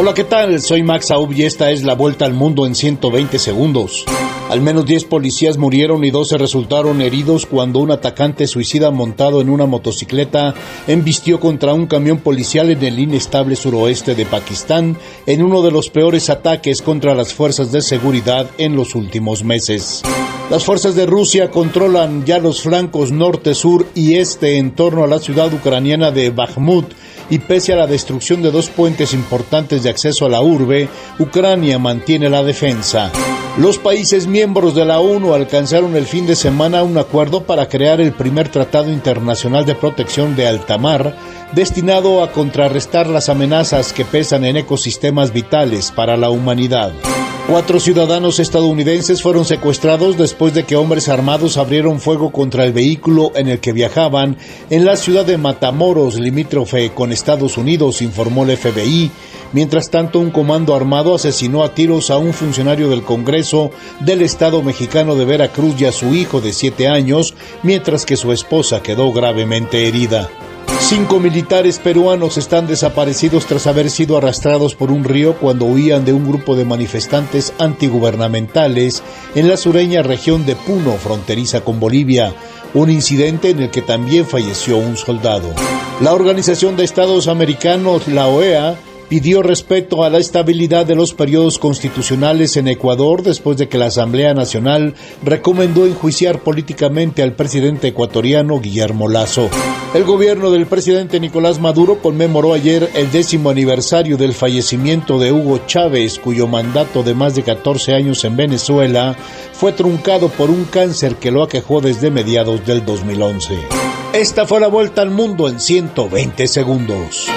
Hola, ¿qué tal? Soy Max Aub y esta es la vuelta al mundo en 120 segundos. Al menos 10 policías murieron y 12 resultaron heridos cuando un atacante suicida montado en una motocicleta embistió contra un camión policial en el inestable suroeste de Pakistán en uno de los peores ataques contra las fuerzas de seguridad en los últimos meses. Las fuerzas de Rusia controlan ya los flancos norte, sur y este en torno a la ciudad ucraniana de Bakhmut y pese a la destrucción de dos puentes importantes de acceso a la urbe, Ucrania mantiene la defensa. Los países miembros de la ONU alcanzaron el fin de semana un acuerdo para crear el primer Tratado Internacional de Protección de Alta Mar, destinado a contrarrestar las amenazas que pesan en ecosistemas vitales para la humanidad. Cuatro ciudadanos estadounidenses fueron secuestrados después de que hombres armados abrieron fuego contra el vehículo en el que viajaban en la ciudad de Matamoros, limítrofe con Estados Unidos, informó el FBI. Mientras tanto, un comando armado asesinó a tiros a un funcionario del Congreso del Estado mexicano de Veracruz y a su hijo de siete años, mientras que su esposa quedó gravemente herida. Cinco militares peruanos están desaparecidos tras haber sido arrastrados por un río cuando huían de un grupo de manifestantes antigubernamentales en la sureña región de Puno, fronteriza con Bolivia, un incidente en el que también falleció un soldado. La Organización de Estados Americanos, la OEA, pidió respeto a la estabilidad de los periodos constitucionales en Ecuador después de que la Asamblea Nacional recomendó enjuiciar políticamente al presidente ecuatoriano Guillermo Lazo. El gobierno del presidente Nicolás Maduro conmemoró ayer el décimo aniversario del fallecimiento de Hugo Chávez, cuyo mandato de más de 14 años en Venezuela fue truncado por un cáncer que lo aquejó desde mediados del 2011. Esta fue la vuelta al mundo en 120 segundos.